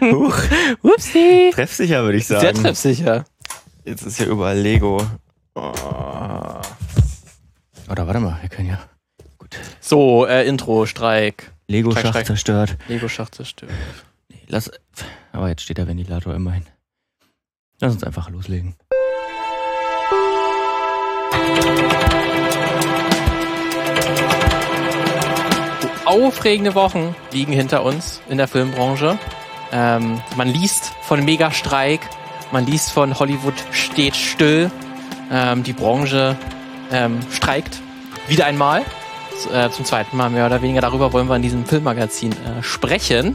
Huch. Upsi. Treffsicher, würde ich sagen. Sehr treffsicher. Jetzt ist ja überall Lego. Oh. Oder warte mal, wir können ja. Gut. So, äh, Intro, Streik. Lego Streik, Schach Streik. zerstört. Lego-Schacht zerstört. Nee, lass. Aber jetzt steht der Ventilator immerhin. Lass uns einfach loslegen. Aufregende Wochen liegen hinter uns in der Filmbranche. Ähm, man liest von Megastreik, man liest von Hollywood steht still. Ähm, die Branche ähm, streikt wieder einmal. Äh, zum zweiten Mal mehr oder weniger. Darüber wollen wir in diesem Filmmagazin äh, sprechen,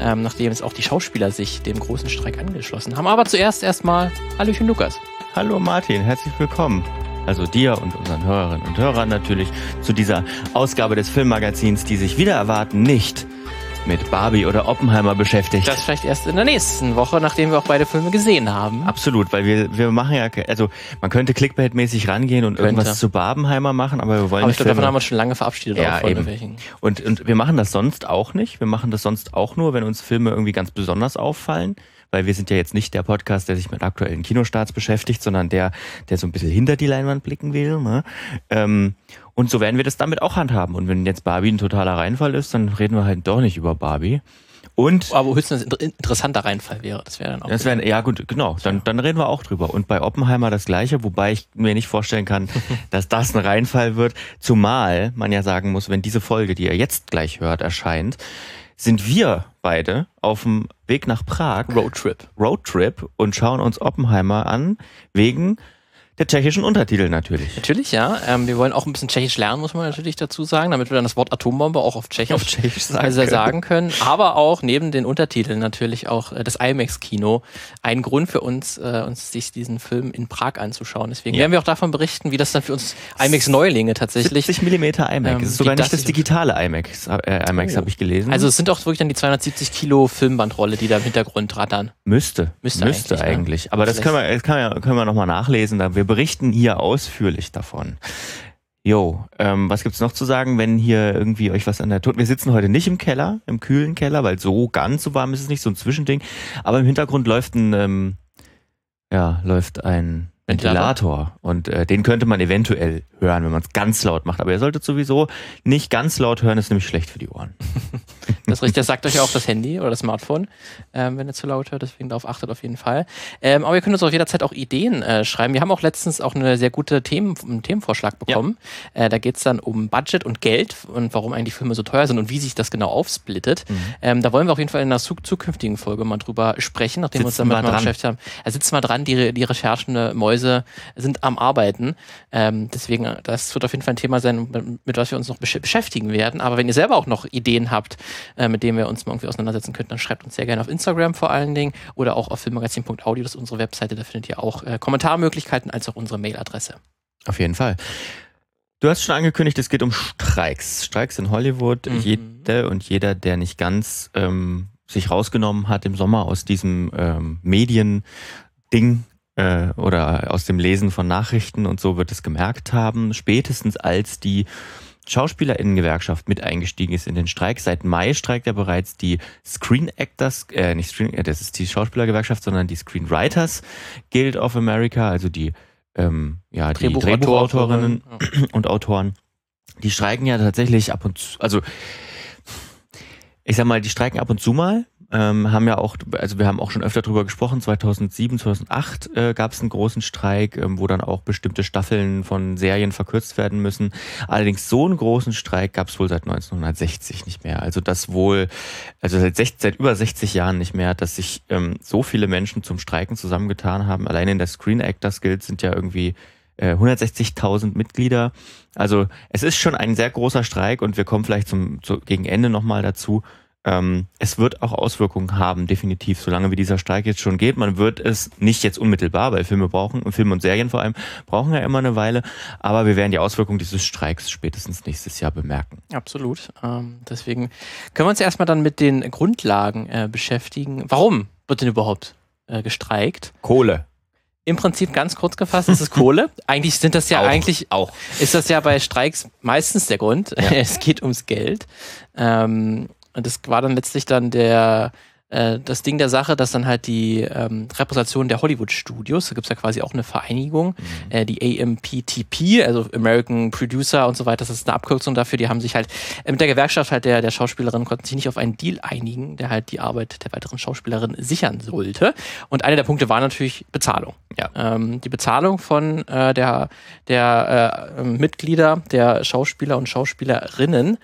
ähm, nachdem jetzt auch die Schauspieler sich dem großen Streik angeschlossen haben. Aber zuerst erstmal Hallöchen Lukas. Hallo Martin, herzlich willkommen. Also dir und unseren Hörerinnen und Hörern natürlich zu dieser Ausgabe des Filmmagazins, die sich wieder erwarten nicht mit Barbie oder Oppenheimer beschäftigt. Das vielleicht erst in der nächsten Woche, nachdem wir auch beide Filme gesehen haben. Absolut, weil wir, wir machen ja, also man könnte Clickbait-mäßig rangehen und Könnte. irgendwas zu Barbenheimer machen, aber wir wollen Aber nicht ich glaube, davon haben wir uns schon lange verabschiedet. Ja, eben. welchen. Und, und wir machen das sonst auch nicht. Wir machen das sonst auch nur, wenn uns Filme irgendwie ganz besonders auffallen. Weil wir sind ja jetzt nicht der Podcast, der sich mit aktuellen Kinostarts beschäftigt, sondern der, der so ein bisschen hinter die Leinwand blicken will. Ne? Ähm, und so werden wir das damit auch handhaben. Und wenn jetzt Barbie ein totaler Reinfall ist, dann reden wir halt doch nicht über Barbie. Und Aber höchstens ein inter- interessanter Reinfall wäre. Das wäre dann auch. das wäre, ja gut, genau, dann, dann reden wir auch drüber. Und bei Oppenheimer das gleiche, wobei ich mir nicht vorstellen kann, dass das ein Reinfall wird. Zumal man ja sagen muss, wenn diese Folge, die ihr jetzt gleich hört, erscheint, sind wir beide auf dem Weg nach Prag, Roadtrip. Roadtrip, und schauen uns Oppenheimer an, wegen der tschechischen Untertitel natürlich. Natürlich, ja. Ähm, wir wollen auch ein bisschen Tschechisch lernen, muss man natürlich dazu sagen, damit wir dann das Wort Atombombe auch auf Tschechisch, Auf Tschechisch sagen also können. sagen können. Aber auch neben den Untertiteln natürlich auch äh, das IMAX-Kino. Ein Grund für uns, äh, uns sich diesen Film in Prag anzuschauen. Deswegen Ja. werden wir auch davon berichten, wie das dann für uns IMAX-Neulinge tatsächlich 70 Millimeter IMAX. Ähm, ist sogar nicht das digitale IMAX, äh, IMAX Oh. habe ich gelesen. Also es sind auch wirklich dann die 270 Kilo Filmbandrolle, die da im Hintergrund rattern. Müsste. Müsste Müsste, eigentlich, eigentlich. Aber das können wir, das können wir, können wir nochmal nachlesen. Da- Wir berichten hier ausführlich davon. Jo, ähm, was gibt's noch zu sagen, wenn hier irgendwie euch was an der Tod... Wir sitzen heute nicht im Keller, im kühlen Keller, weil so ganz so warm ist es nicht, so ein Zwischending. Aber im Hintergrund läuft ein, ähm, ja, läuft ein Ventilator? Und äh, den könnte man eventuell hören, wenn man es ganz laut macht. Aber ihr solltet sowieso nicht ganz laut hören, ist nämlich schlecht für die Ohren. Das, richtig, das sagt euch ja auch das Handy oder das Smartphone, ähm, wenn ihr zu laut hört. Deswegen darauf achtet auf jeden Fall. Ähm, aber ihr könnt uns auch jederzeit auch Ideen äh, schreiben. Wir haben auch letztens auch eine sehr gute Themen, einen Themenvorschlag bekommen. Äh, da geht es dann um Budget und Geld und warum eigentlich Filme so teuer sind und wie sich das genau aufsplittet. Mhm. Ähm, da wollen wir auf jeden Fall in einer zu zukünftigen Folge mal drüber sprechen, nachdem wir uns Sitzen damit mal dran. beschäftigt haben. Da sitzen wir dran, die, die recherchende Mäuse sind am Arbeiten. Ähm, deswegen, das wird auf jeden Fall ein Thema sein, mit, mit was wir uns noch besch beschäftigen werden. Aber wenn ihr selber auch noch Ideen habt, äh, mit denen wir uns mal irgendwie auseinandersetzen könnten, dann schreibt uns sehr gerne auf Instagram vor allen Dingen oder auch auf filmmagazin.audio, das ist unsere Webseite. Da findet ihr auch äh, Kommentarmöglichkeiten als auch unsere Mailadresse. Auf jeden Fall. Du hast schon angekündigt, es geht um Streiks. Streiks in Hollywood. Mhm. Jede und jeder, der nicht ganz ähm, sich rausgenommen hat im Sommer aus diesem ähm, Medien-Ding äh, oder aus dem Lesen von Nachrichten und so wird es gemerkt haben, spätestens als die Schauspielerinnengewerkschaft mit eingestiegen ist in den Streik. Seit Mai streikt ja bereits die Screen Actors, äh, nicht Screen, äh, das ist die Schauspielergewerkschaft, sondern die Screenwriters Guild of America, also die ähm, ja, die Drehbuchautorinnen und Autoren, die streiken ja tatsächlich ab und zu, also ich sag mal, die streiken ab und zu mal, ähm, haben ja auch, also wir haben auch schon öfter drüber gesprochen, 2007, 2008 äh, gab es einen großen Streik, ähm, wo dann auch bestimmte Staffeln von Serien verkürzt werden müssen. Allerdings so einen großen Streik gab es wohl seit 1960 nicht mehr. Also das wohl, also seit, 60, seit über 60 Jahren nicht mehr, dass sich ähm, so viele Menschen zum Streiken zusammengetan haben. Allein in der Screen Actors Guild sind ja irgendwie äh, 160.000 Mitglieder. Also es ist schon ein sehr großer Streik und wir kommen vielleicht zum, zu, gegen Ende nochmal dazu. Ähm, es wird auch Auswirkungen haben, definitiv, solange wie dieser Streik jetzt schon geht. Man wird es nicht jetzt unmittelbar, weil Filme brauchen, und Filme und Serien vor allem, brauchen ja immer eine Weile, aber wir werden die Auswirkungen dieses Streiks spätestens nächstes Jahr bemerken. Absolut. Ähm, deswegen können wir uns erstmal dann mit den Grundlagen äh, beschäftigen. Warum wird denn überhaupt äh, gestreikt? Kohle. Im Prinzip ganz kurz gefasst, ist es Kohle. Eigentlich sind das ja Auch, eigentlich auch. ist das ja bei Streiks meistens der Grund. Ja. Es geht ums Geld. Ähm, und das war dann letztlich dann der äh, das Ding der Sache, dass dann halt die ähm, Repräsentation der Hollywood-Studios, da gibt's ja quasi auch eine Vereinigung, äh, die AMPTP, also American Producer und so weiter, das ist eine Abkürzung dafür, die haben sich halt äh, mit der Gewerkschaft halt der, der Schauspielerin konnten sich nicht auf einen Deal einigen, der halt die Arbeit der weiteren Schauspielerin sichern sollte. Und einer der Punkte war natürlich Bezahlung. Ja. Ähm, die Bezahlung von äh, der, der äh, Mitglieder, der Schauspieler und Schauspielerinnen.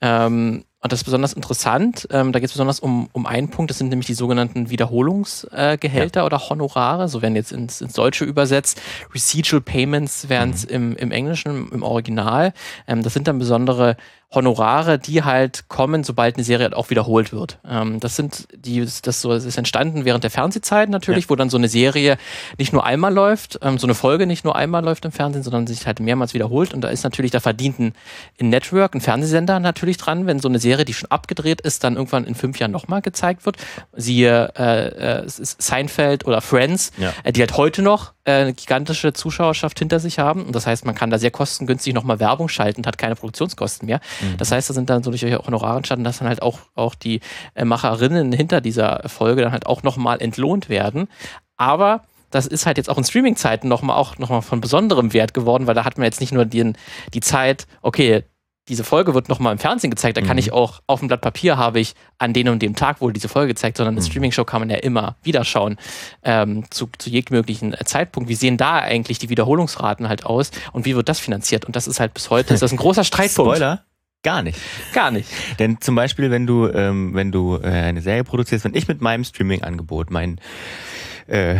Ähm, und das ist besonders interessant. Ähm, da geht es besonders um, um einen Punkt. Das sind nämlich die sogenannten Wiederholungsgehälter äh, Gehälter oder Honorare. So werden jetzt ins, ins Deutsche übersetzt. Residual Payments wären es im, im Englischen, im Original. Ähm, das sind dann besondere Honorare, die halt kommen, sobald eine Serie halt auch wiederholt wird. Ähm, das sind die, das so, das ist entstanden während der Fernsehzeit natürlich, Ja. wo dann so eine Serie nicht nur einmal läuft, ähm, so eine Folge nicht nur einmal läuft im Fernsehen, sondern sich halt mehrmals wiederholt. Und da ist natürlich, da verdient ein, ein Network, ein Fernsehsender natürlich dran, wenn so eine Serie, die schon abgedreht ist, dann irgendwann in fünf Jahren nochmal gezeigt wird. Siehe äh, äh, Seinfeld oder Friends, Ja. äh, die halt heute noch eine gigantische Zuschauerschaft hinter sich haben. Und das heißt, man kann da sehr kostengünstig nochmal Werbung schalten und hat keine Produktionskosten mehr. Das heißt, da sind dann so durch Honorare entstanden, dass dann halt auch, auch die äh, Macherinnen hinter dieser Folge dann halt auch nochmal entlohnt werden. Aber das ist halt jetzt auch in Streaming-Zeiten nochmal auch nochmal von besonderem Wert geworden, weil da hat man jetzt nicht nur den, die Zeit, okay, diese Folge wird nochmal im Fernsehen gezeigt, da kann Mhm. ich auch auf dem Blatt Papier habe ich an dem und dem Tag wohl diese Folge gezeigt, sondern eine Mhm. Streaming-Show kann man ja immer wieder schauen, ähm, zu, zu jedem möglichen äh, Zeitpunkt. Wie sehen da eigentlich die Wiederholungsraten halt aus und wie wird das finanziert? Und das ist halt bis heute, ist das ein großer Streitpunkt. Spoiler? Gar nicht. Gar nicht. Denn zum Beispiel, wenn du, ähm, wenn du äh, eine Serie produzierst, wenn ich mit meinem Streaming-Angebot, mein äh,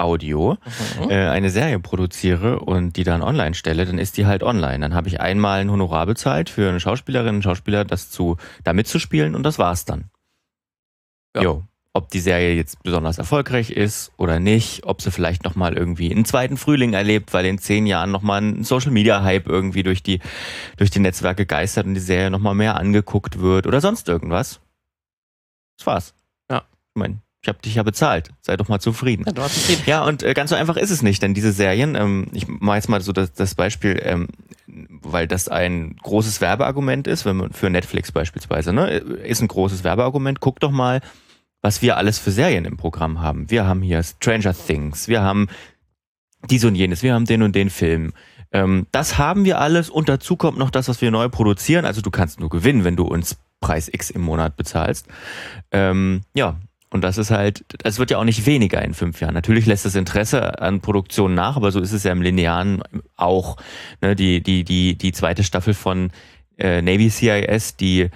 lukasflix.audio, Mhm. äh, eine Serie produziere und die dann online stelle, dann ist die halt online. Dann habe ich einmal ein Honorar bezahlt für eine Schauspielerin, einen Schauspieler, das zu, da mitzuspielen und das war's dann. Ja. Jo. Ob die Serie jetzt besonders erfolgreich ist oder nicht, ob sie vielleicht nochmal irgendwie einen zweiten Frühling erlebt, weil in zehn Jahren nochmal ein Social Media Hype irgendwie durch die, durch die Netzwerke geistert und die Serie nochmal mehr angeguckt wird oder sonst irgendwas. Das war's. Ja. Ich meine, ich habe dich ja bezahlt. Sei doch mal zufrieden. Ja, zufrieden. Ja, und äh, ganz so einfach ist es nicht, denn diese Serien, ähm, ich mache jetzt mal so das, das Beispiel, ähm, weil das ein großes Werbeargument ist, wenn man für Netflix beispielsweise, ne, ist ein großes Werbeargument. Guck doch mal, was wir alles für Serien im Programm haben. Wir haben hier Stranger Things, wir haben dies und jenes, wir haben den und den Film. Ähm, das haben wir alles und dazu kommt noch das, was wir neu produzieren. Also du kannst nur gewinnen, wenn du uns Preis X im Monat bezahlst. Ähm, ja, und das ist halt, es wird ja auch nicht weniger in fünf Jahren. Natürlich lässt das Interesse an Produktion nach, aber so ist es ja im Linearen auch. Ne, die, die, die, die zweite Staffel von äh, Navy CIS, die,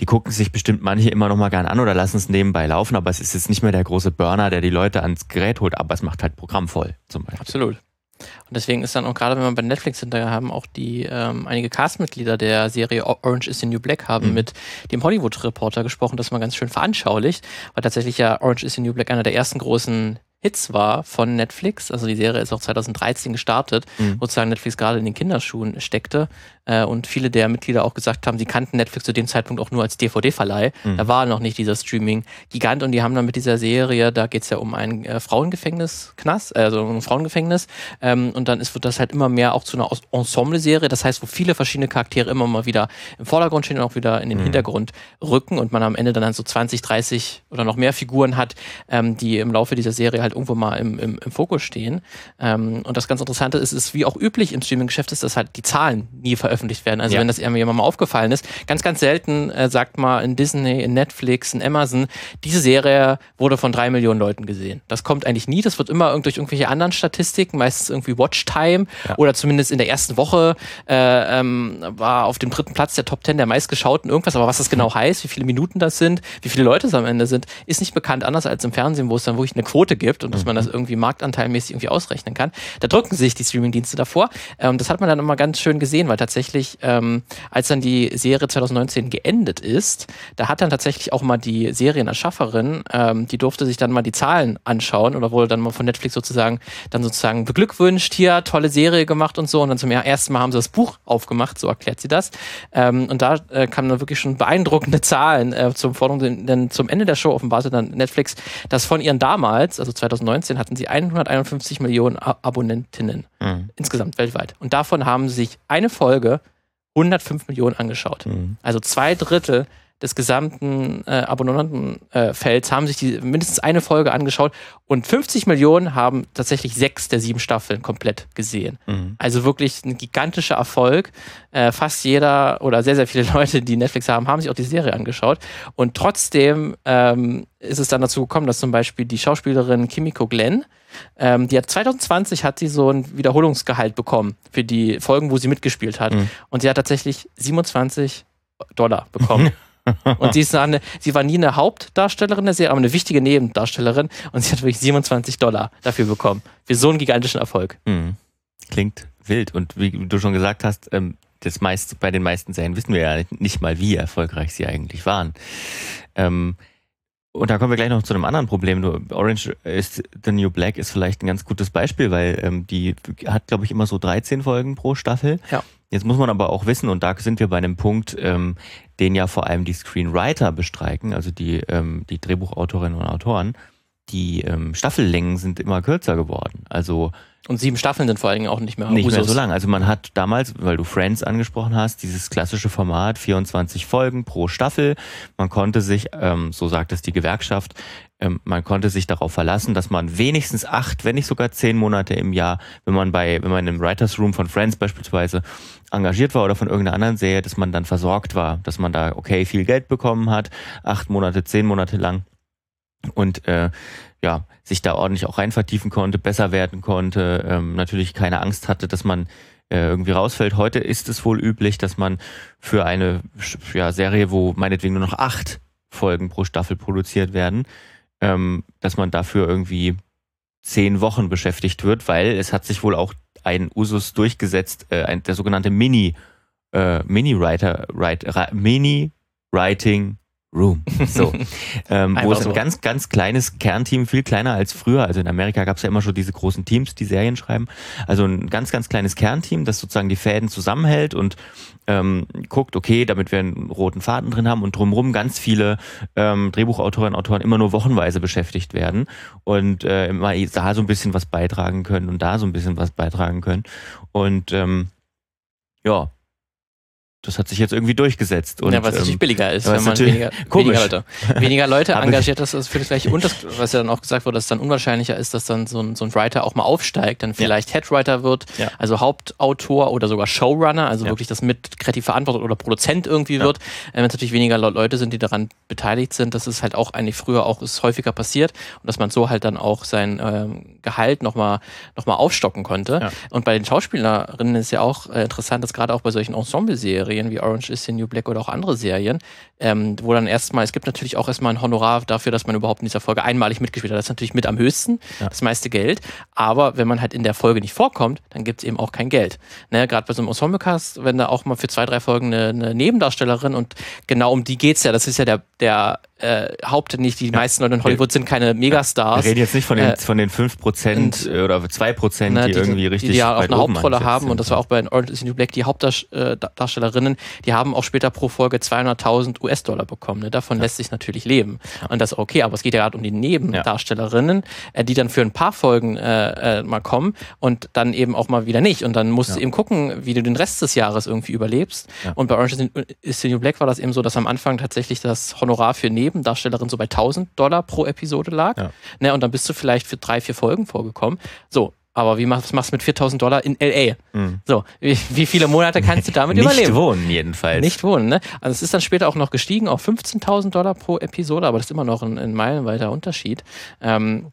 die gucken sich bestimmt manche immer noch mal gern an oder lassen es nebenbei laufen, aber es ist jetzt nicht mehr der große Burner, der die Leute ans Gerät holt, aber es macht halt Programm voll, zum Beispiel. Absolut. Und deswegen ist dann auch gerade, wenn man bei Netflix hinterher haben, auch die ähm, einige Castmitglieder der Serie Orange is the New Black haben Mhm. mit dem Hollywood-Reporter gesprochen, das mal ganz schön veranschaulicht, weil tatsächlich ja Orange is the New Black einer der ersten großen Hits war von Netflix. Also die Serie ist auch 2013 gestartet, Mhm. sozusagen Netflix gerade in den Kinderschuhen steckte. Äh, und viele der Mitglieder auch gesagt haben, sie kannten Netflix zu dem Zeitpunkt auch nur als DVD-Verleih. Mhm. Da war noch nicht dieser Streaming-Gigant und die haben dann mit dieser Serie, da geht's ja um ein äh, Frauengefängnis, Knast, also ein Frauengefängnis. Ähm, und dann ist, wird das halt immer mehr auch zu einer Ensemble-Serie. Das heißt, wo viele verschiedene Charaktere immer mal wieder im Vordergrund stehen und auch wieder in den Mhm. Hintergrund rücken und man am Ende dann halt so 20, 30 oder noch mehr Figuren hat, ähm, die im Laufe dieser Serie halt irgendwo mal im, im, im Fokus stehen. Ähm, und das ganz Interessante ist, ist, wie auch üblich im Streaming-Geschäft ist, dass halt die Zahlen nie veröffentlicht werden. Also Ja. wenn das mir jemand mal aufgefallen ist, ganz, ganz selten äh, sagt mal in Disney, in Netflix, in Amazon, diese Serie wurde von drei Millionen Leuten gesehen. Das kommt eigentlich nie. Das wird immer durch irgendwelche anderen Statistiken, meistens irgendwie Watchtime Ja. oder zumindest in der ersten Woche äh, ähm, war auf dem dritten Platz der Top Ten der meistgeschauten irgendwas. Aber was das genau heißt, wie viele Minuten das sind, wie viele Leute es am Ende sind, ist nicht bekannt. Anders als im Fernsehen, wo es dann wirklich eine Quote gibt. Gibt und dass man das mhm. irgendwie marktanteilmäßig irgendwie ausrechnen kann. Da drücken sich die Streamingdienste davor. Ähm, das hat man dann immer ganz schön gesehen, weil tatsächlich, ähm, als dann die Serie 2019 geendet ist, da hat dann tatsächlich auch mal die Serienerschafferin, ähm, die durfte sich dann mal die Zahlen anschauen oder wurde dann mal von Netflix sozusagen dann sozusagen beglückwünscht, hier tolle Serie gemacht und so. Und dann zum ersten Mal haben sie das Buch aufgemacht, so erklärt sie das. Ähm, und da äh, kamen dann wirklich schon beeindruckende Zahlen äh, zum Forderung, denn zum Ende der Show offenbarte dann Netflix, dass von ihren damals, also 2019, hatten sie 151 Millionen Abonnentinnen mhm. insgesamt weltweit. Und davon haben sich eine Folge 105 Millionen angeschaut. Mhm. Also zwei Drittel des gesamten äh, Abonnentenfelds äh, haben sich die mindestens eine Folge angeschaut und 50 Millionen haben tatsächlich sechs der sieben Staffeln komplett gesehen. Mhm. Also wirklich ein gigantischer Erfolg. Äh, fast jeder oder sehr, sehr viele Leute, die Netflix haben, haben sich auch die Serie angeschaut. Und trotzdem ähm, ist es dann dazu gekommen, dass zum Beispiel die Schauspielerin Kimiko Glenn, ähm, die hat 2020 hat sie so ein Wiederholungsgehalt bekommen für die Folgen, wo sie mitgespielt hat. Mhm. Und sie hat tatsächlich 27 Dollar bekommen. Und sie, ist eine, sie war nie eine Hauptdarstellerin der Serie, aber eine wichtige Nebendarstellerin. Und sie hat wirklich 27 Dollar dafür bekommen. Für so einen gigantischen Erfolg. Mhm. Klingt wild. Und wie du schon gesagt hast, ähm, das meiste, bei den meisten Serien wissen wir ja nicht mal, wie erfolgreich sie eigentlich waren. Ähm, und da kommen wir gleich noch zu einem anderen Problem. Orange is the New Black ist vielleicht ein ganz gutes Beispiel, weil ähm, die hat, glaube ich, immer so 13 Folgen pro Staffel. Ja. Jetzt muss man aber auch wissen, und da sind wir bei einem Punkt, ähm, den ja vor allem die Screenwriter bestreiken, also die, ähm, die Drehbuchautorinnen und Autoren, die ähm, Staffellängen sind immer kürzer geworden. Also und sieben Staffeln sind vor allen Dingen auch nicht mehr Nicht Usus. mehr so lang. Also man hat damals, weil du Friends angesprochen hast, dieses klassische Format, 24 Folgen pro Staffel. Man konnte sich, ähm, so sagt es die Gewerkschaft, ähm, man konnte sich darauf verlassen, dass man wenigstens acht, wenn nicht sogar zehn Monate im Jahr, wenn man bei, wenn man im Writers Room von Friends beispielsweise engagiert war oder von irgendeiner anderen Serie, dass man dann versorgt war, dass man da okay viel Geld bekommen hat, acht Monate, zehn Monate lang und äh, ja, sich da ordentlich auch rein vertiefen konnte, besser werden konnte, ähm, natürlich keine Angst hatte, dass man äh, irgendwie rausfällt. Heute ist es wohl üblich, dass man für eine ja, Serie, wo meinetwegen nur noch acht Folgen pro Staffel produziert werden, ähm, dass man dafür irgendwie zehn Wochen beschäftigt wird, weil es hat sich wohl auch ein Usus durchgesetzt, äh, ein, der sogenannte Mini äh, Mini Writer Write, Mini Writing Room. So. ähm, wo es ein ganz, ganz kleines Kernteam, viel kleiner als früher. Also in Amerika gab es ja immer schon diese großen Teams, die Serien schreiben. Also ein ganz, ganz kleines Kernteam, das sozusagen die Fäden zusammenhält und ähm, guckt, okay, damit wir einen roten Faden drin haben und drumherum ganz viele ähm, Drehbuchautorinnen und Autoren immer nur wochenweise beschäftigt werden und äh, immer da so ein bisschen was beitragen können und da so ein bisschen was beitragen können. Und ähm, ja, das hat sich jetzt irgendwie durchgesetzt. Und, ja, was natürlich ähm, billiger ist, wenn man weniger, weniger, Leute, weniger Leute engagiert, das ist für das gleiche. Und das, was ja dann auch gesagt wurde, dass es dann unwahrscheinlicher ist, dass dann so ein, so ein Writer auch mal aufsteigt, dann vielleicht ja. Headwriter wird, ja. also Hauptautor oder sogar Showrunner, also ja. wirklich das mit kreativ verantwortet oder Produzent irgendwie wird. Äh, wenn es natürlich weniger Leute sind, die daran beteiligt sind, das ist halt auch eigentlich früher auch ist häufiger passiert und dass man so halt dann auch sein ähm, Gehalt nochmal noch mal aufstocken konnte. Und bei den Schauspielerinnen ist ja auch äh, interessant, dass gerade auch bei solchen Ensemble-Serien Serien wie Orange is the New Black oder auch andere Serien, ähm, wo dann erstmal, es gibt natürlich auch erstmal ein Honorar dafür, dass man überhaupt in dieser Folge einmalig mitgespielt hat. Das ist natürlich mit am höchsten, ja. das meiste Geld. Aber wenn man halt in der Folge nicht vorkommt, dann gibt es eben auch kein Geld. Ne, Gerade bei so einem Ensemblecast, wenn da auch mal für zwei, drei Folgen eine, eine Nebendarstellerin und genau um die geht es ja, das ist ja der, der äh, Haupt, nicht die ja. meisten Leute in Hollywood sind keine Megastars. Wir reden jetzt nicht von den, äh, von den 5% und, oder 2%, na, die, die, irgendwie richtig die, ja auch eine Hauptrolle haben und das war auch bei Orange is the New Black die Hauptdarstellerinnen, die haben auch später pro Folge 200.000 US-Dollar bekommen. Ne? Davon ja. lässt sich natürlich leben. Ja. Und das ist okay, aber es geht ja gerade um die Nebendarstellerinnen, äh, die dann für ein paar Folgen äh, äh, mal kommen und dann eben auch mal wieder nicht. Und dann musst du eben gucken, wie du den Rest des Jahres irgendwie überlebst. Und bei Orange is the New Black war das eben so, dass am Anfang tatsächlich das Honorar für Neben Nebendarstellerin so bei 1000 Dollar pro Episode lag. Ja. Ne, und dann bist du vielleicht für drei, vier Folgen vorgekommen. So, aber wie machst, machst du mit 4000 Dollar in LA? Mhm. So, wie, wie, viele Monate kannst du damit Nicht überleben? Nicht wohnen, jedenfalls. Nicht wohnen, ne? Also, es ist dann später auch noch gestiegen auf 15.000 Dollar pro Episode, aber das ist immer noch ein, ein meilenweiter Unterschied. Ähm,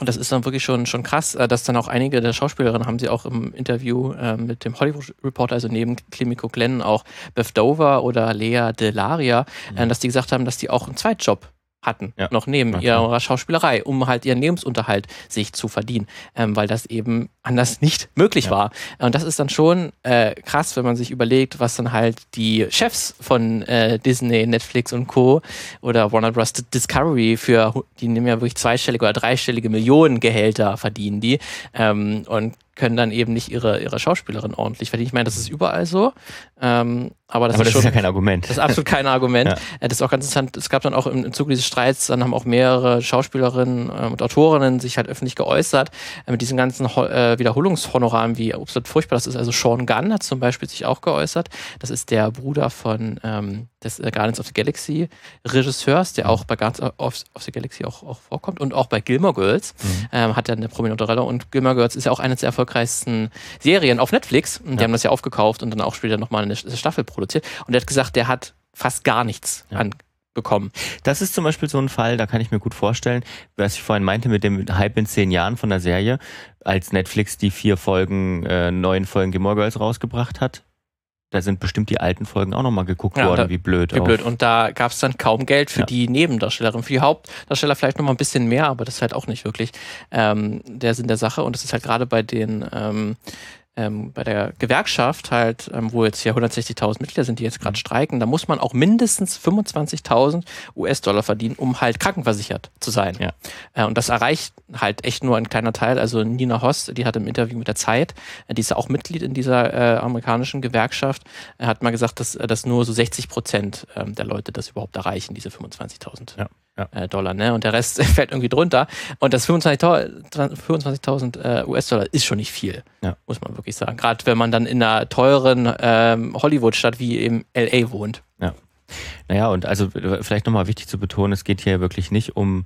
und das ist dann wirklich schon, schon krass, äh, dass dann auch einige der Schauspielerinnen haben sie auch im Interview äh, mit dem Hollywood Reporter, also neben Klimico Glenn auch Beth Dover oder Lea Delaria, mhm. äh, dass die gesagt haben, dass die auch einen Zweitjob hatten, ja. noch neben okay. ihrer Schauspielerei, um halt ihren Lebensunterhalt sich zu verdienen, ähm, weil das eben anders nicht möglich ja. war. Und das ist dann schon äh, krass, wenn man sich überlegt, was dann halt die Chefs von äh, Disney, Netflix und Co. oder Warner Bros. Discovery für, die nehmen ja wirklich zweistellige oder dreistellige Millionengehälter verdienen die. Ähm, und können dann eben nicht ihre, ihre Schauspielerin ordentlich verdienen. Ich meine, das ist überall so. Ähm, aber das, aber ist, das schon, ist ja kein Argument. Das ist absolut kein Argument. ja. Äh, das ist auch ganz interessant. Es gab dann auch im, im Zuge dieses Streits, dann haben auch mehrere Schauspielerinnen äh, und Autorinnen sich halt öffentlich geäußert äh, mit diesen ganzen äh, Wiederholungshonoraren, wie absolut furchtbar das ist. Also Sean Gunn hat zum Beispiel sich auch geäußert. Das ist der Bruder von ähm, des äh, Guardians of the Galaxy Regisseurs, der auch bei Guardians of, of the Galaxy auch, auch, vorkommt und auch bei Gilmore Girls mhm. ähm, hat er eine prominente Rolle und Gilmore Girls ist ja auch eine der erfolgreichsten Serien auf Netflix. Und die ja. haben das ja aufgekauft und dann auch später nochmal eine Staffel produziert. Und er hat gesagt, der hat fast gar nichts ja. an bekommen. Das ist zum Beispiel so ein Fall, da kann ich mir gut vorstellen, was ich vorhin meinte mit dem Hype in zehn Jahren von der Serie, als Netflix die vier Folgen, äh, neun Folgen Gilmore Girls rausgebracht hat, da sind bestimmt die alten Folgen auch nochmal geguckt ja, worden, da, wie blöd. Wie blöd. Und da gab es dann kaum Geld für ja. die Nebendarstellerin. Für die Hauptdarsteller vielleicht nochmal ein bisschen mehr, aber das ist halt auch nicht wirklich ähm, der Sinn der Sache. Und das ist halt gerade bei den ähm, ähm, bei der Gewerkschaft halt, ähm, wo jetzt hier 160.000 Mitglieder sind, die jetzt gerade streiken, da muss man auch mindestens 25.000 US-Dollar verdienen, um halt krankenversichert zu sein. Ja. Äh, und das erreicht halt echt nur ein kleiner Teil. Also Nina Hoss, die hat im Interview mit der Zeit, äh, die ist ja auch Mitglied in dieser äh, amerikanischen Gewerkschaft, äh, hat mal gesagt, dass, dass nur so 60 Prozent ähm, der Leute das überhaupt erreichen, diese 25.000. Ja ja. äh, Dollar, ne? Und der Rest fällt irgendwie drunter. Und das 25.000 25 äh, US-Dollar ist schon nicht viel, ja. muss man wirklich sagen. Gerade wenn man dann in einer teuren ähm, Hollywood-Stadt wie eben LA wohnt. Ja. Naja, und also vielleicht nochmal wichtig zu betonen, es geht hier wirklich nicht um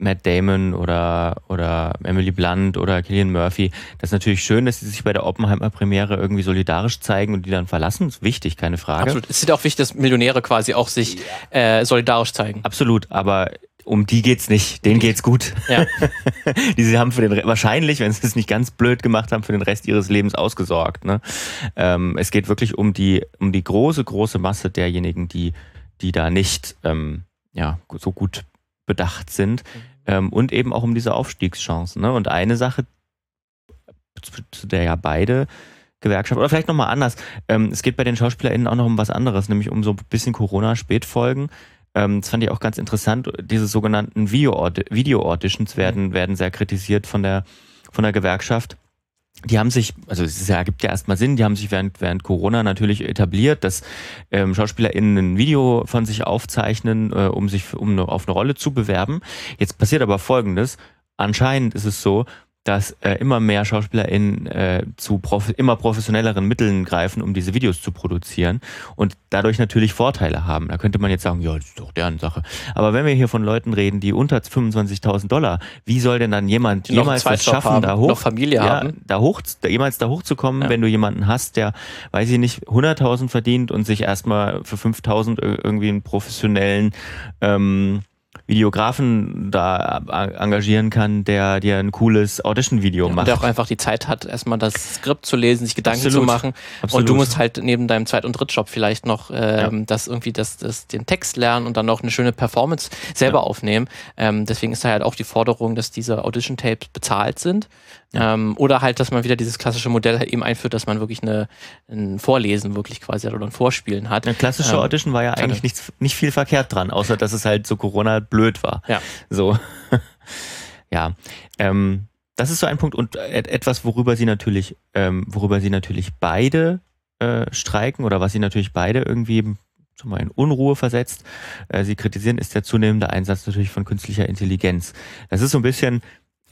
Matt Damon oder, oder Emily Blunt oder Killian Murphy. Das ist natürlich schön, dass sie sich bei der Oppenheimer-Premiere irgendwie solidarisch zeigen und die dann verlassen. Das ist wichtig, keine Frage. Absolut. Es ist auch wichtig, dass Millionäre quasi auch sich äh, solidarisch zeigen. Absolut, aber um die geht's nicht. Denen geht's gut. Ja. die haben für den wahrscheinlich, wenn sie es nicht ganz blöd gemacht haben, für den Rest ihres Lebens ausgesorgt. Ne? Ähm, es geht wirklich um die um die große große Masse derjenigen, die die da nicht ähm, ja so gut bedacht sind mhm. Ähm, und eben auch um diese Aufstiegschancen. Ne? Und eine Sache, zu der ja beide Gewerkschaften, oder vielleicht nochmal anders, ähm, es geht bei den SchauspielerInnen auch noch um was anderes, nämlich um so ein bisschen Corona-Spätfolgen. Ähm, das fand ich auch ganz interessant. Diese sogenannten Video-Auditions werden, werden sehr kritisiert von der, von der Gewerkschaft die haben sich, also es ja, gibt ja erstmal Sinn, die haben sich während, während Corona natürlich etabliert, dass ähm, SchauspielerInnen ein Video von sich aufzeichnen, äh, um sich um eine, auf eine Rolle zu bewerben. Jetzt passiert aber folgendes. Anscheinend ist es so, dass äh, immer mehr SchauspielerInnen äh, zu prof immer professionelleren Mitteln greifen, um diese Videos zu produzieren und dadurch natürlich Vorteile haben. Da könnte man jetzt sagen, ja, das ist doch deren Sache. Aber wenn wir hier von Leuten reden, die unter 25.000 Dollar, wie soll denn dann jemand die jemals es schaffen, haben, da hoch, noch Familie ja, haben? da hoch, da, jemals da hochzukommen, ja. wenn du jemanden hast, der, weiß ich nicht, 100.000 verdient und sich erstmal für 5.000 irgendwie einen professionellen ähm, Videografen da engagieren kann, der dir ein cooles Audition-Video ja, macht. Der auch einfach die Zeit hat, erstmal das Skript zu lesen, sich Gedanken Absolut. zu machen. Absolut. Und du musst halt neben deinem Zweit- und Drittjob vielleicht noch ähm, ja. das irgendwie das, das, den Text lernen und dann noch eine schöne Performance selber ja. aufnehmen. Ähm, deswegen ist da halt auch die Forderung, dass diese Audition-Tapes bezahlt sind. Ähm, oder halt, dass man wieder dieses klassische Modell halt eben einführt, dass man wirklich eine, ein Vorlesen wirklich quasi oder ein Vorspielen hat. Eine klassische ähm, Audition war ja eigentlich nichts, nicht viel verkehrt dran, außer dass es halt so Corona blöd war. Ja. So. ja. Ähm, das ist so ein Punkt und etwas, worüber sie natürlich, ähm, worüber sie natürlich beide äh, streiken oder was sie natürlich beide irgendwie zum in Unruhe versetzt. Äh, sie kritisieren, ist der zunehmende Einsatz natürlich von künstlicher Intelligenz. Das ist so ein bisschen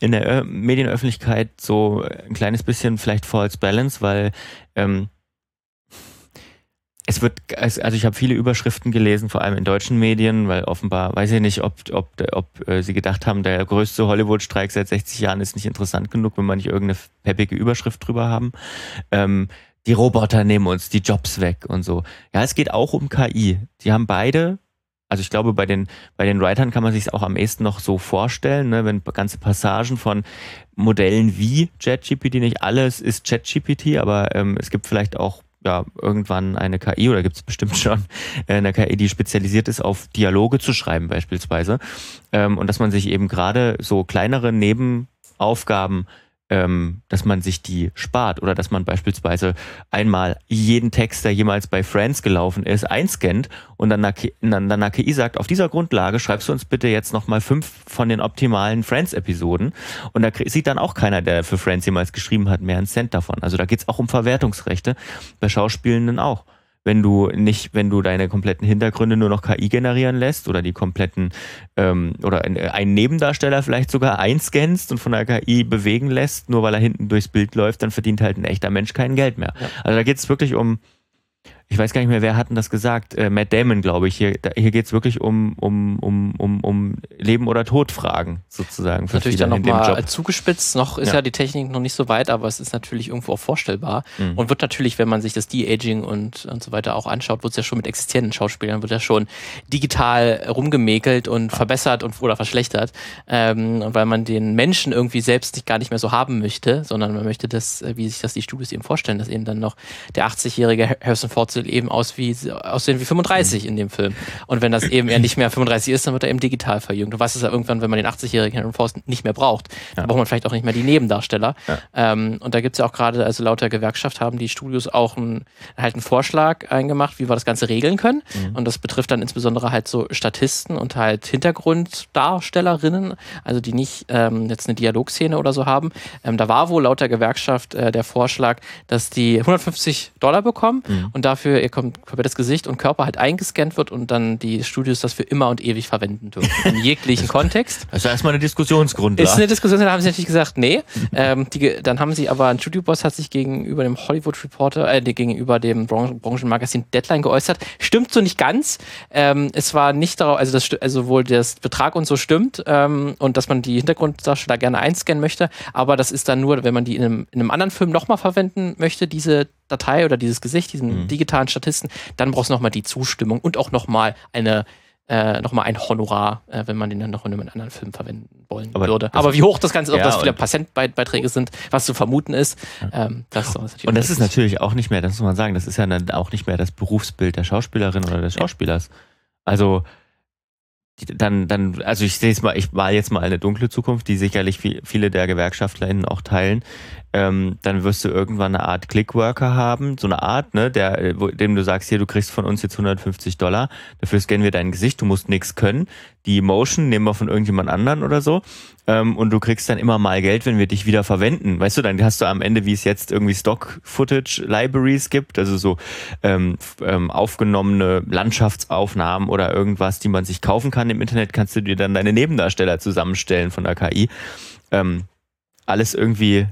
in der Medienöffentlichkeit so ein kleines bisschen vielleicht false balance, weil ähm, es wird, also ich habe viele Überschriften gelesen, vor allem in deutschen Medien, weil offenbar, weiß ich nicht, ob, ob, ob äh, sie gedacht haben, der größte Hollywood-Streik seit 60 Jahren ist nicht interessant genug, wenn wir nicht irgendeine peppige Überschrift drüber haben. Ähm, die Roboter nehmen uns die Jobs weg und so. Ja, es geht auch um KI. Die haben beide also ich glaube, bei den, bei den Writern kann man sich auch am ehesten noch so vorstellen, ne, wenn ganze Passagen von Modellen wie ChatGPT, nicht alles ist ChatGPT, aber ähm, es gibt vielleicht auch ja irgendwann eine KI oder gibt es bestimmt schon äh, eine KI, die spezialisiert ist auf Dialoge zu schreiben beispielsweise. Ähm, und dass man sich eben gerade so kleinere Nebenaufgaben ähm, dass man sich die spart oder dass man beispielsweise einmal jeden Text, der jemals bei Friends gelaufen ist, einscannt und dann, dann, dann KI sagt, auf dieser Grundlage schreibst du uns bitte jetzt nochmal fünf von den optimalen Friends-Episoden und da sieht dann auch keiner, der für Friends jemals geschrieben hat, mehr einen Cent davon. Also da geht's auch um Verwertungsrechte, bei Schauspielenden auch wenn du nicht, wenn du deine kompletten Hintergründe nur noch KI generieren lässt oder die kompletten ähm, oder einen Nebendarsteller vielleicht sogar einscannst und von der KI bewegen lässt, nur weil er hinten durchs Bild läuft, dann verdient halt ein echter Mensch kein Geld mehr. Ja. Also da geht es wirklich um ich weiß gar nicht mehr, wer hat denn das gesagt? Äh, Matt Damon, glaube ich. Hier, da, hier geht es wirklich um, um, um, um, um Leben- oder Todfragen sozusagen. Für natürlich dann nochmal zugespitzt. Noch ist ja. ja. die Technik noch nicht so weit, aber es ist natürlich irgendwo auch vorstellbar. Mhm. Und wird natürlich, wenn man sich das De-Aging und, und so weiter auch anschaut, wird es ja schon mit existierenden Schauspielern, wird ja schon digital rumgemäkelt und verbessert und oder verschlechtert. Ähm, weil man den Menschen irgendwie selbst nicht, gar nicht mehr so haben möchte, sondern man möchte das, äh, wie sich das die Studios eben vorstellen, dass eben dann noch der 80-jährige Harrison Ford Wurzel eben aus wie, aussehen wie 35 in dem Film. Und wenn das eben eher nicht mehr 35 ist, dann wird er eben digital verjüngt. Du weißt es ja irgendwann, wenn man den 80-jährigen Henry Forst nicht mehr braucht, ja. dann braucht man vielleicht auch nicht mehr die Nebendarsteller. Ja. Ähm, und da gibt es ja auch gerade, also laut der Gewerkschaft haben die Studios auch ein, halt einen Vorschlag eingemacht, wie wir das Ganze regeln können. Mhm. Und das betrifft dann insbesondere halt so Statisten und halt Hintergrunddarstellerinnen, also die nicht ähm, jetzt eine Dialogszene oder so haben. Ähm, da war wohl laut der Gewerkschaft äh, der Vorschlag, dass die 150 Dollar bekommen mhm. und dafür dafür ihr komplettes Gesicht und Körper halt eingescannt wird und dann die Studios das für immer und ewig verwenden dürfen. In jeglichen Kontext. Das ist erstmal eine Diskussionsgrundlage. Ist eine Diskussion, da haben sie natürlich gesagt, nee. ähm, die, dann haben sie aber, ein Studioboss hat sich gegenüber dem Hollywood Reporter, äh, gegenüber dem Bran Branchenmagazin Deadline geäußert. Stimmt so nicht ganz. Ähm, es war nicht darauf, also, das, also wohl der Betrag und so stimmt ähm, und dass man die Hintergrunddarsteller gerne einscannen möchte, aber das ist dann nur, wenn man die in einem, in einem anderen Film nochmal verwenden möchte, diese Datei oder dieses Gesicht, diesen mhm. digitalen Statisten, dann brauchst du nochmal die Zustimmung und auch nochmal eine äh, nochmal ein Honorar, äh, wenn man den dann noch in einem anderen Film verwenden wollen aber würde. Aber wie hoch das Ganze, ob ja, das viele Patientbeiträge sind, was zu vermuten ist, ähm, das ist natürlich Und das ist natürlich auch nicht mehr, das muss man sagen, das ist ja dann auch nicht mehr das Berufsbild der Schauspielerin oder des Schauspielers. Also dann, dann, also ich sehe es mal, ich mal jetzt mal eine dunkle Zukunft, die sicherlich viele der GewerkschaftlerInnen auch teilen. Ähm, dann wirst du irgendwann eine Art Clickworker haben, so eine Art, ne, der, wo, dem du sagst, hier, du kriegst von uns jetzt 150 Dollar, dafür scannen wir dein Gesicht, du musst nichts können. Die Motion nehmen wir von irgendjemand anderen oder so. Ähm, und du kriegst dann immer mal Geld, wenn wir dich wieder verwenden. Weißt du, dann hast du am Ende, wie es jetzt irgendwie Stock-Footage-Libraries gibt, also so ähm, ähm, aufgenommene Landschaftsaufnahmen oder irgendwas, die man sich kaufen kann im Internet, kannst du dir dann deine Nebendarsteller zusammenstellen von der KI. Ähm, alles irgendwie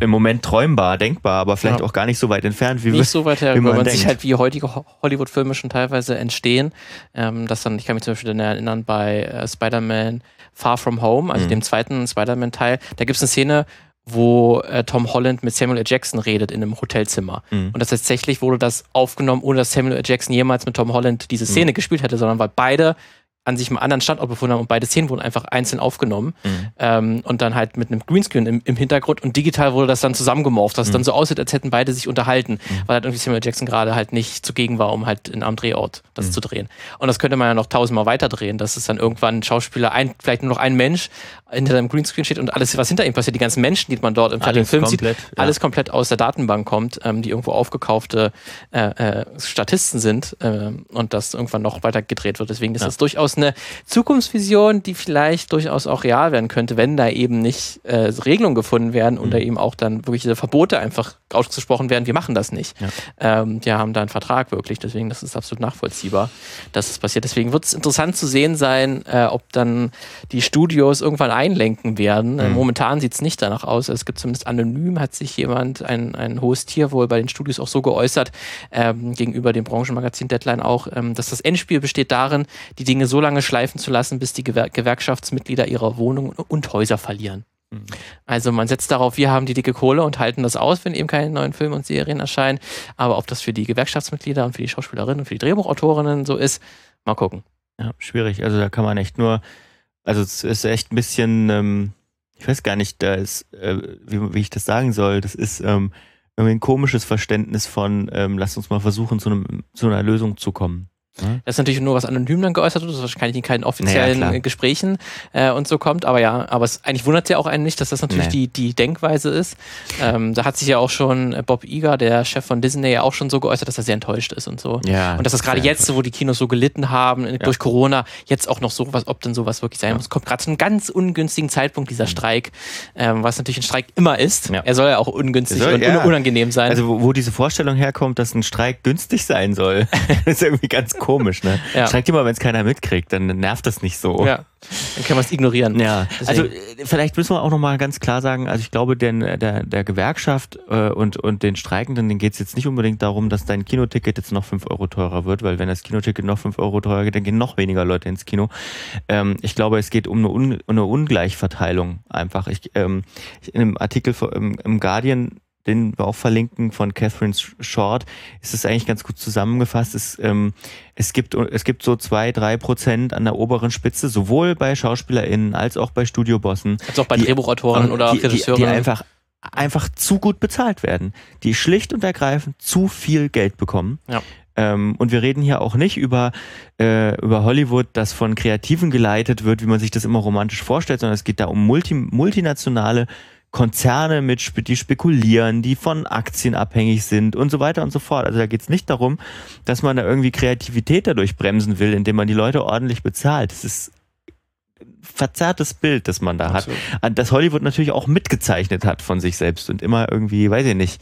im Moment träumbar, denkbar, aber vielleicht ja. auch gar nicht so weit entfernt, wie Nicht so weit her, wie man, man sich halt wie heutige Hollywood-Filme schon teilweise entstehen. Ähm, das dann, ich kann mich zum Beispiel erinnern bei äh, Spider-Man Far From Home, also mhm. dem zweiten Spider-Man-Teil, da gibt es eine Szene, wo äh, Tom Holland mit Samuel L. Jackson redet in einem Hotelzimmer. Mhm. Und das tatsächlich wurde das aufgenommen, ohne dass Samuel L. Jackson jemals mit Tom Holland diese Szene mhm. gespielt hätte, sondern weil beide an sich einen anderen Standort befunden haben und beide Szenen wurden einfach einzeln aufgenommen mhm. ähm, und dann halt mit einem Greenscreen im, im, Hintergrund und digital wurde das dann zusammengemorpht, dass mhm. es dann so aussieht, als hätten beide sich unterhalten, mhm. weil halt irgendwie Samuel Jackson gerade halt nicht zugegen war, um halt in einem Drehort das mhm. zu drehen. Und das könnte man ja noch tausendmal weiter drehen, dass es dann irgendwann ein Schauspieler, ein, vielleicht nur noch ein Mensch hinter seinem Greenscreen steht und alles, was hinter ihm passiert, die ganzen Menschen, die man dort im fertigen Film komplett, sieht, ja. alles komplett aus der Datenbank kommt, ähm, die irgendwo aufgekaufte äh, äh, Statisten sind äh, und das irgendwann noch weiter gedreht wird. Deswegen ist ja. das durchaus eine Zukunft Zukunftsvision, die vielleicht durchaus auch real werden könnte, wenn da eben nicht äh, Regelungen gefunden werden und mhm. da eben auch dann wirklich diese Verbote einfach ausgesprochen werden, wir machen das nicht. Ja. Ähm, die haben da einen Vertrag wirklich, deswegen das ist absolut nachvollziehbar, dass es passiert. Deswegen wird es interessant zu sehen sein, äh, ob dann die Studios irgendwann einlenken werden. Äh, mhm. momentan sieht es nicht danach aus. Es gibt zumindest anonym, hat sich jemand, ein, ein hohes Tier wohl bei den Studios auch so geäußert, ähm, gegenüber dem Branchenmagazin Deadline auch, ähm, dass das Endspiel besteht darin, die Dinge so lange schleifen zu lassen, lassen, bis die Gewer Gewerkschaftsmitglieder ihre Wohnungen und Häuser verlieren. Mhm. Also man setzt darauf, wir haben die dicke Kohle und halten das aus, wenn eben keine neuen Filme und Serien erscheinen. Aber ob das für die Gewerkschaftsmitglieder und für die Schauspielerinnen und für die Drehbuchautorinnen so ist, mal gucken. Ja, schwierig. Also da kann man echt nur, also es ist echt ein bisschen, ähm, ich weiß gar nicht, da ist, äh, wie, wie, ich das sagen soll, das ist, ähm, irgendwie ein komisches Verständnis von, ähm, lasst uns mal versuchen, zu, einem, zu einer Lösung zu kommen. Das ist natürlich nur was anonym dann geäußert wird, das wahrscheinlich in keinen offiziellen naja, Gesprächen äh, und so kommt, aber ja, aber es eigentlich wundert es ja auch einen nicht, dass das natürlich nee. die, die Denkweise ist. Ähm, da hat sich ja auch schon Bob Iger, der Chef von Disney, ja auch schon so geäußert, dass er sehr enttäuscht ist und so. Ja, und dass das gerade jetzt, wo die Kinos so gelitten haben, ja. durch Corona, jetzt auch noch sowas, ob denn sowas wirklich sein ja. muss, kommt gerade zu einem ganz ungünstigen Zeitpunkt dieser mhm. Streik, ähm, was natürlich ein Streik immer ist. Ja. Er soll ja auch ungünstig soll, und unangenehm sein. Also wo, wo diese Vorstellung herkommt, dass ein Streik günstig sein soll, ist irgendwie ganz komisch, ne? Ja. Schreibt immer, wenn es keiner mitkriegt, dann nervt das nicht so. Ja. Dann kann man es ignorieren. Ja. Deswegen. Also äh, vielleicht müssen wir auch nochmal ganz klar sagen, also ich glaube, den, der, der Gewerkschaft äh, und, und den Streikenden, denen geht es jetzt nicht unbedingt darum, dass dein Kinoticket jetzt noch 5 Euro teurer wird, weil wenn das Kinoticket noch 5 Euro teurer geht, dann gehen noch weniger Leute ins Kino. Ähm, ich glaube, es geht um eine, Un eine Ungleichverteilung einfach. Ich, ähm, in einem Artikel im, im Guardian den wir auch verlinken, von Catherine Short, ist es eigentlich ganz gut zusammengefasst. Es, ähm, es, gibt, es gibt so zwei, drei Prozent an der oberen Spitze, sowohl bei SchauspielerInnen als auch bei Studiobossen. Als auch bei die, Drehbuchautoren oder die, Regisseuren. Die, die einfach einfach zu gut bezahlt werden, die schlicht und ergreifend zu viel Geld bekommen. Ja. Ähm, und wir reden hier auch nicht über, äh, über Hollywood, das von Kreativen geleitet wird, wie man sich das immer romantisch vorstellt, sondern es geht da um multi, multinationale Konzerne mit, die spekulieren, die von Aktien abhängig sind und so weiter und so fort. Also da geht es nicht darum, dass man da irgendwie Kreativität dadurch bremsen will, indem man die Leute ordentlich bezahlt. Das ist ein verzerrtes Bild, das man da Absolut. hat. Das Hollywood natürlich auch mitgezeichnet hat von sich selbst und immer irgendwie, weiß ich nicht,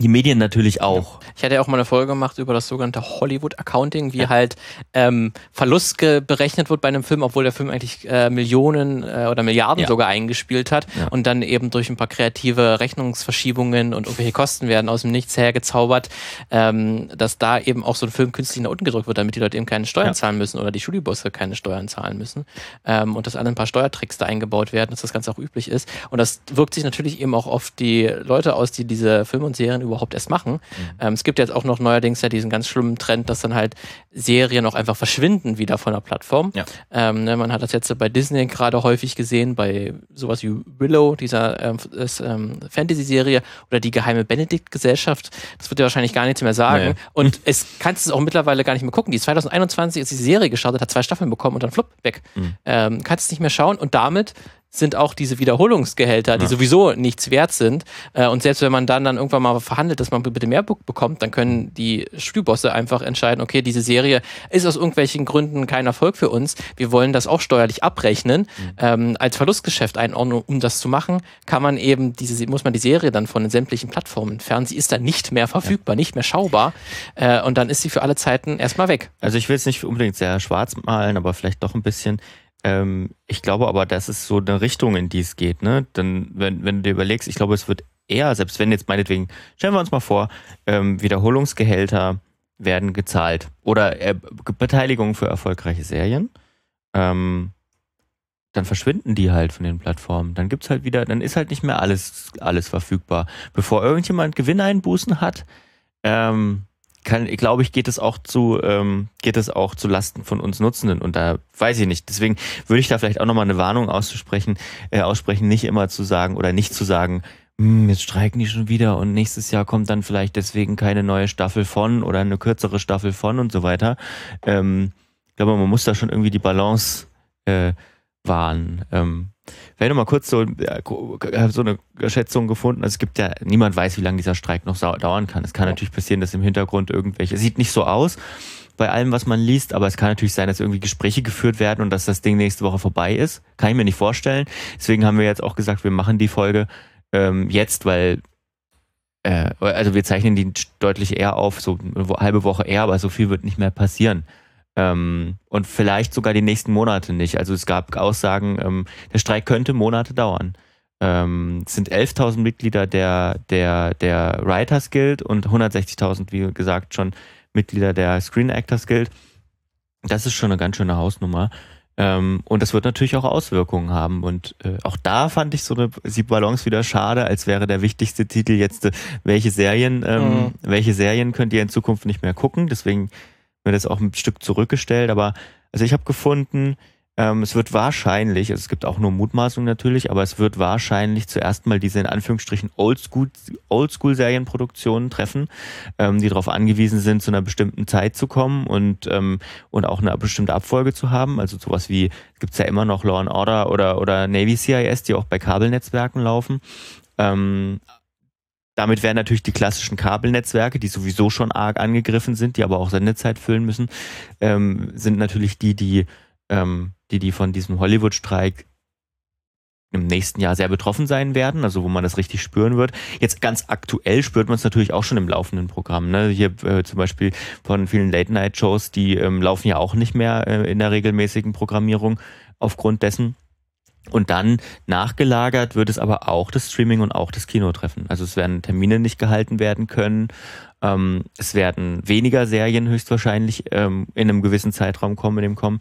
die Medien natürlich auch. Ich hatte ja auch mal eine Folge gemacht über das sogenannte Hollywood Accounting, wie ja. halt ähm, Verlust berechnet wird bei einem Film, obwohl der Film eigentlich äh, Millionen äh, oder Milliarden ja. sogar eingespielt hat ja. und dann eben durch ein paar kreative Rechnungsverschiebungen und irgendwelche Kosten werden aus dem Nichts hergezaubert, ähm, dass da eben auch so ein Film künstlich nach unten gedrückt wird, damit die Leute eben keine Steuern zahlen müssen oder die Studiobosse keine Steuern zahlen müssen ähm, und dass alle ein paar Steuertricks da eingebaut werden, dass das Ganze auch üblich ist. Und das wirkt sich natürlich eben auch auf die Leute aus, die diese Filme und Serien überhaupt erst machen. Mhm. Ähm, es gibt jetzt auch noch neuerdings ja diesen ganz schlimmen Trend, dass dann halt Serien auch einfach verschwinden wieder von der Plattform. Ja. Ähm, ne, man hat das jetzt bei Disney gerade häufig gesehen, bei sowas wie Willow, dieser ähm, ähm, Fantasy-Serie oder die geheime Benedikt-Gesellschaft. Das wird ja wahrscheinlich gar nichts mehr sagen. Nee. Und es kannst du auch mittlerweile gar nicht mehr gucken. Die 2021 ist die Serie gestartet, hat zwei Staffeln bekommen und dann flupp, weg. Mhm. Ähm, kannst nicht mehr schauen und damit sind auch diese Wiederholungsgehälter, die ja. sowieso nichts wert sind. Äh, und selbst wenn man dann, dann irgendwann mal verhandelt, dass man bitte mehr bekommt, dann können die Studiobosse einfach entscheiden, okay, diese Serie ist aus irgendwelchen Gründen kein Erfolg für uns. Wir wollen das auch steuerlich abrechnen. Mhm. Ähm, als Verlustgeschäft einordnen, um das zu machen, kann man eben diese, muss man die Serie dann von den sämtlichen Plattformen entfernen. Sie ist dann nicht mehr verfügbar, ja. nicht mehr schaubar. Äh, und dann ist sie für alle Zeiten erstmal weg. Also ich will es nicht unbedingt sehr schwarz malen, aber vielleicht doch ein bisschen. Ähm, ich glaube aber, das ist so eine Richtung, in die es geht. Ne? Dann, wenn, wenn du dir überlegst, ich glaube, es wird eher, selbst wenn jetzt meinetwegen, stellen wir uns mal vor, ähm, Wiederholungsgehälter werden gezahlt oder äh, Beteiligung für erfolgreiche Serien. Ähm, dann verschwinden die halt von den Plattformen. Dann gibt's halt wieder, dann ist halt nicht mehr alles, alles verfügbar. Bevor irgendjemand Gewinneinbußen hat, ähm, kann, glaube ich, geht es auch zu, ähm, geht es auch zu Lasten von uns Nutzenden. Und da weiß ich nicht. Deswegen würde ich da vielleicht auch nochmal eine Warnung auszusprechen, äh, aussprechen, nicht immer zu sagen oder nicht zu sagen, hm, jetzt streiken die schon wieder und nächstes Jahr kommt dann vielleicht deswegen keine neue Staffel von oder eine kürzere Staffel von und so weiter. Ähm, ich glaube, man muss da schon irgendwie die Balance äh, wahren. Ähm, Vielleicht noch mal kurz so, so eine Schätzung gefunden. Also es gibt ja, niemand weiß, wie lange dieser Streik noch dauern kann. Es kann ja. natürlich passieren, dass im Hintergrund irgendwelche, es sieht nicht so aus bei allem, was man liest, aber es kann natürlich sein, dass irgendwie Gespräche geführt werden und dass das Ding nächste Woche vorbei ist. Kann ich mir nicht vorstellen. Deswegen haben wir jetzt auch gesagt, wir machen die Folge ähm, jetzt, weil äh, also wir zeichnen die deutlich eher auf, so eine halbe Woche eher, aber so viel wird nicht mehr passieren. Ähm, und vielleicht sogar die nächsten Monate nicht. Also es gab Aussagen, ähm, der Streik könnte Monate dauern. Ähm, es sind 11.000 Mitglieder der, der, der Writers Guild und 160.000, wie gesagt, schon Mitglieder der Screen Actors Guild. Das ist schon eine ganz schöne Hausnummer. Ähm, und das wird natürlich auch Auswirkungen haben. Und äh, auch da fand ich so eine die Balance wieder schade, als wäre der wichtigste Titel jetzt, äh, welche Serien, ähm, mhm. welche Serien könnt ihr in Zukunft nicht mehr gucken. Deswegen mir das auch ein Stück zurückgestellt, aber also ich habe gefunden, Ähm, es wird wahrscheinlich, also es gibt auch nur Mutmaßungen natürlich, aber es wird wahrscheinlich zuerst mal diese in Anführungsstrichen Oldschool, Oldschool-Serienproduktionen treffen, ähm, die darauf angewiesen sind, zu einer bestimmten Zeit zu kommen und, ähm, und auch eine bestimmte Abfolge zu haben. Also sowas wie, gibt's ja immer noch Law and Order oder, oder Navy CIS, die auch bei Kabelnetzwerken laufen. Ähm, damit werden natürlich die klassischen Kabelnetzwerke, die sowieso schon arg angegriffen sind, die aber auch Sendezeit füllen müssen, ähm, sind natürlich die, die ähm, die, die von diesem Hollywood-Streik im nächsten Jahr sehr betroffen sein werden, also wo man das richtig spüren wird. Jetzt ganz aktuell spürt man es natürlich auch schon im laufenden Programm. Ne? Hier äh, zum Beispiel von vielen Late-Night-Shows, die ähm, laufen ja auch nicht mehr äh, in der regelmäßigen Programmierung aufgrund dessen. Und dann nachgelagert wird es aber auch das Streaming und auch das Kino treffen. Also es werden Termine nicht gehalten werden können. Ähm, es werden weniger Serien höchstwahrscheinlich ähm, in einem gewissen Zeitraum kommen, in dem kommen.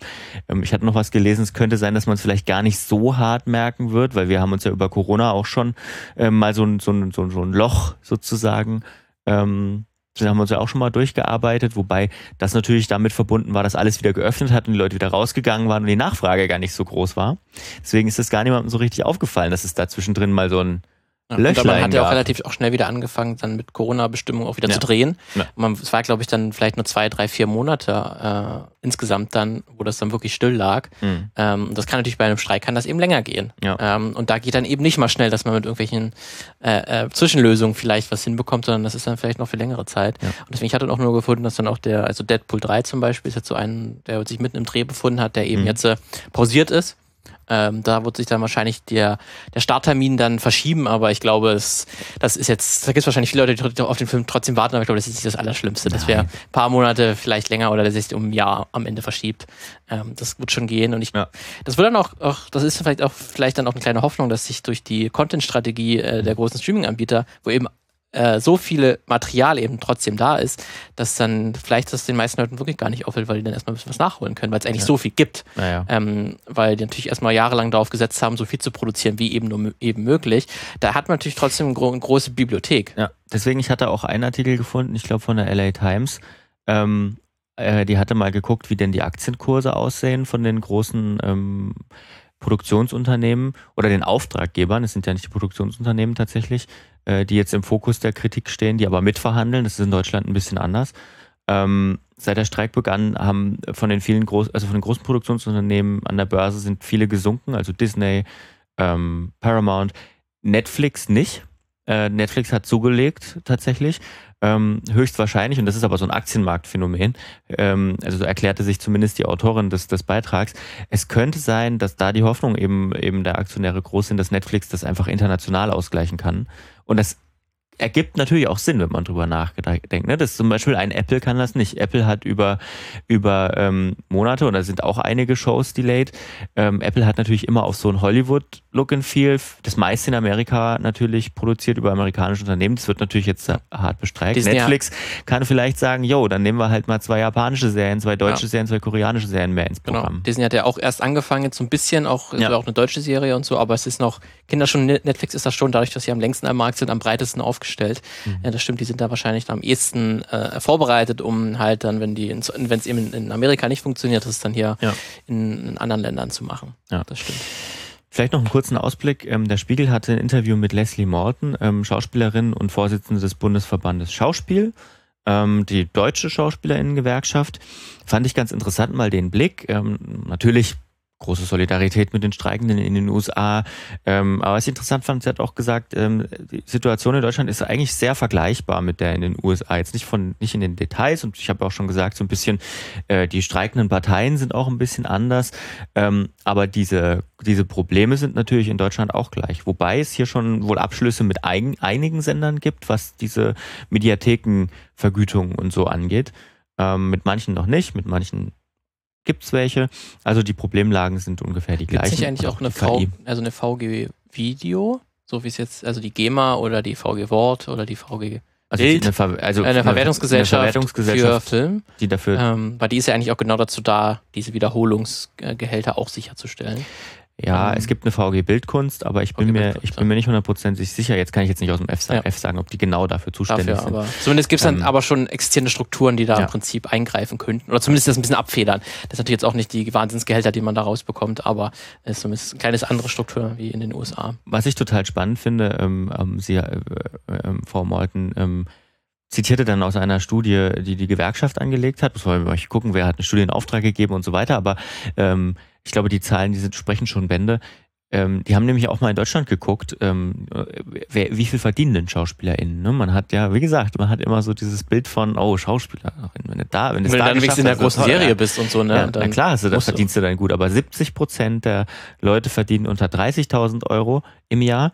Ähm, ich hatte noch was gelesen, es könnte sein, dass man es vielleicht gar nicht so hart merken wird, weil wir haben uns ja über Corona auch schon ähm, mal so ein, so, ein, so, ein, Loch sozusagen ähm, das haben wir uns ja auch schon mal durchgearbeitet, wobei das natürlich damit verbunden war, dass alles wieder geöffnet hat und die Leute wieder rausgegangen waren und die Nachfrage gar nicht so groß war. Deswegen ist es gar niemandem so richtig aufgefallen, dass es da zwischendrin mal so ein ja, man hat ja auch relativ auch schnell wieder angefangen, dann mit Corona-Bestimmungen auch wieder ja. zu drehen. Ja. Man, es war, glaube ich, dann vielleicht nur zwei, drei, vier Monate äh, insgesamt dann, wo das dann wirklich still lag. Mhm. Ähm, das kann natürlich bei einem Streik kann das eben länger gehen. Ähm, und da geht dann eben nicht mal schnell, dass man mit irgendwelchen äh, äh, Zwischenlösungen vielleicht was hinbekommt, sondern das ist dann vielleicht noch für längere Zeit. Und deswegen ich hatte auch nur gefunden, dass dann auch der, also Deadpool 3 zum Beispiel, ist jetzt so ein, der sich mitten im Dreh befunden hat, der eben mhm. jetzt äh, pausiert ist ähm, da wird sich dann wahrscheinlich der, der Starttermin dann verschieben, aber ich glaube, es, das ist jetzt, da gibt es wahrscheinlich viele Leute, die auf den Film trotzdem warten, aber ich glaube, das ist nicht das Allerschlimmste. Das wäre ein paar Monate vielleicht länger oder dass sich um ein Jahr am Ende verschiebt. Ähm, das wird schon gehen und ich, ja. das wird dann auch, auch, das ist vielleicht auch, vielleicht dann auch eine kleine Hoffnung, dass sich durch die Content-Strategie äh, der großen Streaming-Anbieter, wo eben äh, so viele Material eben trotzdem da ist, dass dann vielleicht das den meisten Leuten wirklich gar nicht auffällt, weil die dann erstmal ein bisschen was nachholen können, weil es eigentlich ja. so viel gibt. Ja. Ähm, weil die natürlich erstmal jahrelang darauf gesetzt haben, so viel zu produzieren, wie eben nur eben möglich. Da hat man natürlich trotzdem eine, gro eine große Bibliothek. Ja, deswegen, ich hatte auch einen Artikel gefunden, ich glaube von der LA Times, ähm, äh, die hatte mal geguckt, wie denn die Aktienkurse aussehen von den großen ähm, Produktionsunternehmen oder den Auftraggebern, es sind ja nicht die Produktionsunternehmen tatsächlich, äh, die jetzt im Fokus der Kritik stehen, die aber mitverhandeln. Das ist in Deutschland ein bisschen anders. Ähm, seit der Streik begann, haben von den vielen groß, also von den großen Produktionsunternehmen an der Börse sind viele gesunken, also Disney, ähm, Paramount, Netflix nicht. Äh, Netflix hat zugelegt tatsächlich. Ähm, höchstwahrscheinlich, und das ist aber so ein Aktienmarktphänomen, ähm, also so erklärte sich zumindest die Autorin des, des Beitrags, es könnte sein, dass da die Hoffnung eben, eben der Aktionäre groß sind, dass Netflix das einfach international ausgleichen kann. Und das ergibt natürlich auch Sinn, wenn man drüber nachdenkt. Ne? Das zum Beispiel ein Apple kann das nicht. Apple hat über, über ähm, Monate, und da sind auch einige Shows delayed, ähm, Apple hat natürlich immer auf so ein Hollywood-Look and Feel, das meiste in Amerika natürlich produziert über amerikanische Unternehmen. Das wird natürlich jetzt hart bestreikt. Disney Netflix kann vielleicht sagen, yo, dann nehmen wir halt mal zwei japanische Serien, zwei deutsche ja. Serien, zwei koreanische Serien mehr ins genau. Programm. Genau. Disney hat ja auch erst angefangen, jetzt so ein bisschen, auch, ja. auch eine deutsche Serie und so, aber es ist noch, Kinder schon, Netflix ist das schon, dadurch, dass sie am längsten am Markt sind, am breitesten aufgestellt aufgestellt. Mhm. Ja, das stimmt, die sind da wahrscheinlich am ehesten äh, vorbereitet, um halt dann, wenn die, wenn es eben in Amerika nicht funktioniert, das dann hier ja. in, in, anderen Ländern zu machen. Ja, das stimmt. Vielleicht noch einen kurzen Ausblick. Ähm, der Spiegel hatte ein Interview mit Leslie Morton, ähm, Schauspielerin und Vorsitzende des Bundesverbandes Schauspiel ähm, die deutsche Schauspielerinnengewerkschaft. Fand ich ganz interessant mal den Blick. Natürlich große Solidarität mit den Streikenden in den USA. Ähm, aber was ich interessant fand, sie hat auch gesagt, ähm, die Situation in Deutschland ist eigentlich sehr vergleichbar mit der in den USA. Jetzt nicht von nicht in den Details und ich habe auch schon gesagt, so ein bisschen äh, die streikenden Parteien sind auch ein bisschen anders. Ähm, aber diese diese Probleme sind natürlich in Deutschland auch gleich. Wobei es hier schon wohl Abschlüsse mit eigen, einigen Sendern gibt, was diese Mediathekenvergütung und so angeht. Ähm, mit manchen noch nicht, mit manchen gibt es welche. Also die Problemlagen sind ungefähr die gleichen. Ist nicht eigentlich auch eine, v, also eine VG Video, so wie es jetzt, also die GEMA oder die VG Wort oder die VG also Bild, eine, Ver also eine, Verwertungsgesellschaft eine, Verwertungsgesellschaft für Film, die dafür, ähm, weil die ist ja eigentlich auch genau dazu da, diese Wiederholungsgehälter auch sicherzustellen. Ja, Ähm, es gibt eine VG Bildkunst, aber ich bin VG mir, ich bin mir nicht hundertprozentig sicher. Jetzt kann ich jetzt nicht aus dem F, Ja. F sagen, ob die genau dafür zuständig dafür, sind. aber zumindest gibt es dann Ähm, aber schon existierende Strukturen, die da ja. im Prinzip eingreifen könnten. Oder zumindest das ein bisschen abfedern. Das ist natürlich jetzt auch nicht die Wahnsinnsgehälter, die man da rausbekommt, aber es ist zumindest ein kleines andere Struktur wie in den USA. Was ich total spannend finde, ähm, ähm, Sie, äh, äh, ähm, Frau Morten, ähm, zitierte dann aus einer Studie, die die Gewerkschaft angelegt hat. Muss man mal gucken, wer hat eine Studie in Auftrag gegeben und so weiter. Aber ähm, ich glaube, die Zahlen, die sind, sprechen schon Bände. Ähm, die haben nämlich auch mal in Deutschland geguckt, ähm, wer, wie viel verdienen denn SchauspielerInnen? Ne? Man hat ja, wie gesagt, man hat immer so dieses Bild von, oh, Schauspieler, wenn du da, wenn, du da dann in der großen Serie ja. bist und so, ne? Ja, dann na klar, musst du. verdienst du dann gut, aber 70 Prozent der Leute verdienen unter 30.000 Euro im Jahr.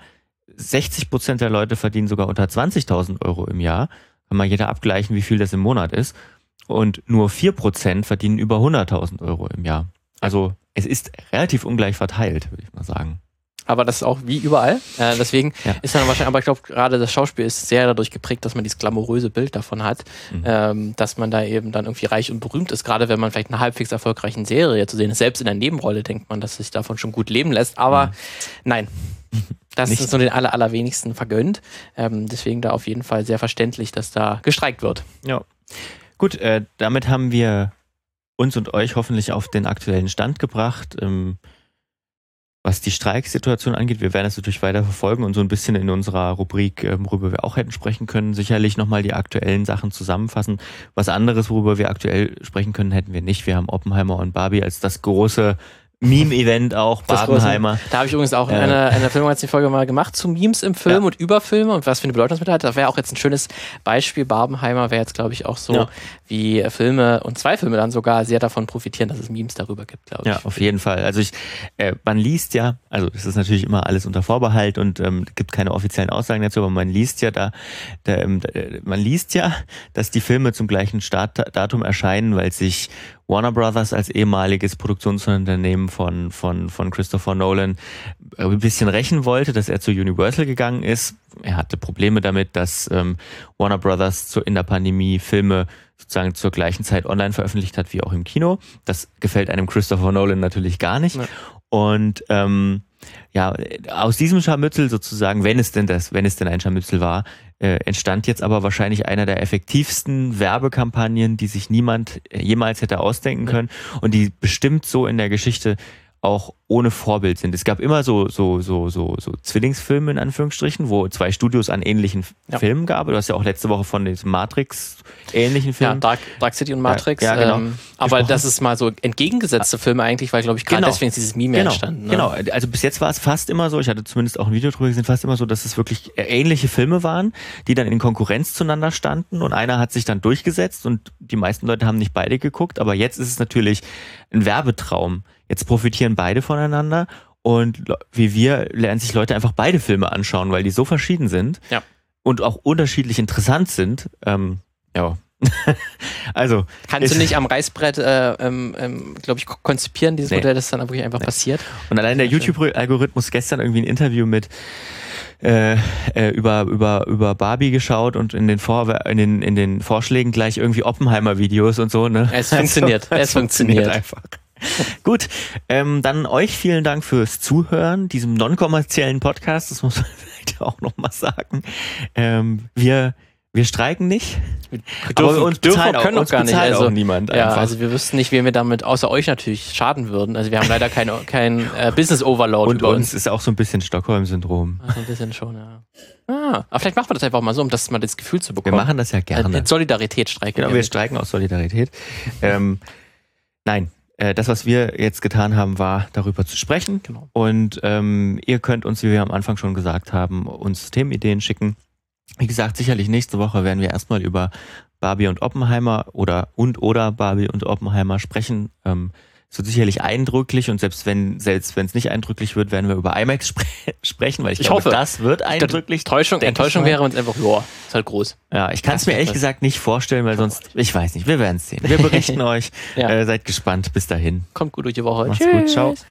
60 Prozent der Leute verdienen sogar unter 20.000 Euro im Jahr. Kann mal jeder abgleichen, wie viel das im Monat ist. Und nur 4 Prozent verdienen über 100.000 Euro im Jahr. Also es ist relativ ungleich verteilt, würde ich mal sagen. Aber das ist auch wie überall. Äh, deswegen Ja. ist dann wahrscheinlich, aber ich glaube, gerade das Schauspiel ist sehr dadurch geprägt, dass man dieses glamouröse Bild davon hat, Mhm. ähm, dass man da eben dann irgendwie reich und berühmt ist. Gerade wenn man vielleicht in einer halbwegs erfolgreichen Serie zu sehen ist. Selbst in der Nebenrolle denkt man, dass sich davon schon gut leben lässt. Aber Mhm. nein. Das Nicht. ist nur den aller, allerwenigsten vergönnt. Ähm, deswegen da auf jeden Fall sehr verständlich, dass da gestreikt wird. Ja. Gut, äh, damit haben wir uns und euch hoffentlich auf den aktuellen Stand gebracht. Ähm, was die Streiksituation angeht, wir werden das natürlich weiter verfolgen und so ein bisschen in unserer Rubrik, ähm, worüber wir auch hätten sprechen können, sicherlich nochmal die aktuellen Sachen zusammenfassen. Was anderes, worüber wir aktuell sprechen können, hätten wir nicht. Wir haben Oppenheimer und Barbie als das große Meme-Event auch, Das Barbenheimer. Da habe ich übrigens auch Äh. eine, eine Filmmagazin-Folge mal gemacht zu Memes im Film Ja. und über Filme und was für eine Bedeutung das mit hat. Das wäre auch jetzt ein schönes Beispiel. Barbenheimer wäre jetzt, glaube ich, auch so, Ja. wie Filme und zwei Filme dann sogar sehr davon profitieren, dass es Memes darüber gibt, glaube ich. Ja, auf jeden Fall. Also ich, äh, man liest ja, also das ist natürlich immer alles unter Vorbehalt und ähm, gibt keine offiziellen Aussagen dazu, aber man liest ja da, da ähm, da, äh, man liest ja, dass die Filme zum gleichen Startdatum erscheinen, weil sich Warner Brothers als ehemaliges Produktionsunternehmen von, von, von Christopher Nolan ein bisschen rächen wollte, dass er zu Universal gegangen ist. Er hatte Probleme damit, dass ähm, Warner Brothers zu, in der Pandemie Filme sozusagen zur gleichen Zeit online veröffentlicht hat wie auch im Kino. Das gefällt einem Christopher Nolan natürlich gar nicht. Ja. Und ähm, ja, aus diesem Scharmützel sozusagen, wenn es denn das, wenn es denn ein Scharmützel war, äh, entstand jetzt aber wahrscheinlich einer der effektivsten Werbekampagnen, die sich niemand jemals hätte ausdenken können und die bestimmt so in der Geschichte auch ohne Vorbild sind. Es gab immer so, so, so, so, so Zwillingsfilme in Anführungsstrichen, wo zwei Studios an ähnlichen Ja. Filmen gab. Du hast ja auch letzte Woche von diesem Matrix-ähnlichen Ja, Film. Dark, Dark City und Matrix. Ja, genau. Ähm, aber das ist mal so entgegengesetzte Filme eigentlich, weil, glaube ich, gerade Genau. deswegen ist dieses Meme ja Genau, entstanden. Ne? genau. Also bis jetzt war es fast immer so, ich hatte zumindest auch ein Video drüber gesehen, fast immer so, dass es wirklich ähnliche Filme waren, die dann in Konkurrenz zueinander standen und einer hat sich dann durchgesetzt und die meisten Leute haben nicht beide geguckt, aber jetzt ist es natürlich ein Werbetraum. Jetzt profitieren beide voneinander und wie wir lernen sich Leute einfach beide Filme anschauen, weil die so verschieden sind Ja. und auch unterschiedlich interessant sind. Ähm, ja. also Kannst du nicht am Reißbrett, äh, ähm, ähm, glaube ich, ko- konzipieren, dieses Nee. Modell, das dann wirklich einfach Nee. passiert. Und allein der. YouTube-Algorithmus gestern irgendwie ein Interview mit äh, äh, über, über, über Barbie geschaut und in den, Vor in den, in den Vorschlägen gleich irgendwie Oppenheimer-Videos und so. Ne? Es funktioniert, es funktioniert. einfach. Gut, ähm, dann euch vielen Dank fürs Zuhören, diesem non-kommerziellen Podcast, das muss man vielleicht auch nochmal sagen. Ähm, wir, wir streiken nicht, Wir aber uns bezahlt, auch, können auch uns gar nicht. Also, auch niemand ja, einfach. also wir wüssten nicht, wem wir damit außer euch natürlich schaden würden. Also wir haben leider kein, kein äh, Business Overload und über uns ist auch so ein bisschen Stockholm-Syndrom. Also ein bisschen schon, ja. Ah, aber vielleicht machen wir das einfach mal so, um das mal das Gefühl zu Wir bekommen. machen das ja gerne. Ein Solidaritätsstreik. Genau, wir streiken aus Solidarität. ähm, nein, äh, das, was wir jetzt getan haben, war darüber zu sprechen. Genau. Und ähm, ihr könnt uns, wie wir am Anfang schon gesagt haben, uns Themenideen schicken. Wie gesagt, sicherlich nächste Woche werden wir erstmal über Barbie und Oppenheimer oder und oder Barbie und Oppenheimer sprechen. Ähm, es wird sicherlich eindrücklich und selbst wenn selbst wenn es nicht eindrücklich wird, werden wir über IMAX spre sprechen, weil ich, Ich glaube, hoffe. das wird eindrücklich. Ich Enttäuschung wäre uns einfach, ja, ist halt groß. Ja, ich kann es mir ehrlich gesagt nicht vorstellen, weil sonst, ich weiß nicht, wir werden es sehen. Wir berichten euch. Ja. Äh, seid gespannt. Bis dahin. Kommt gut durch die Woche. Macht's gut. Ciao.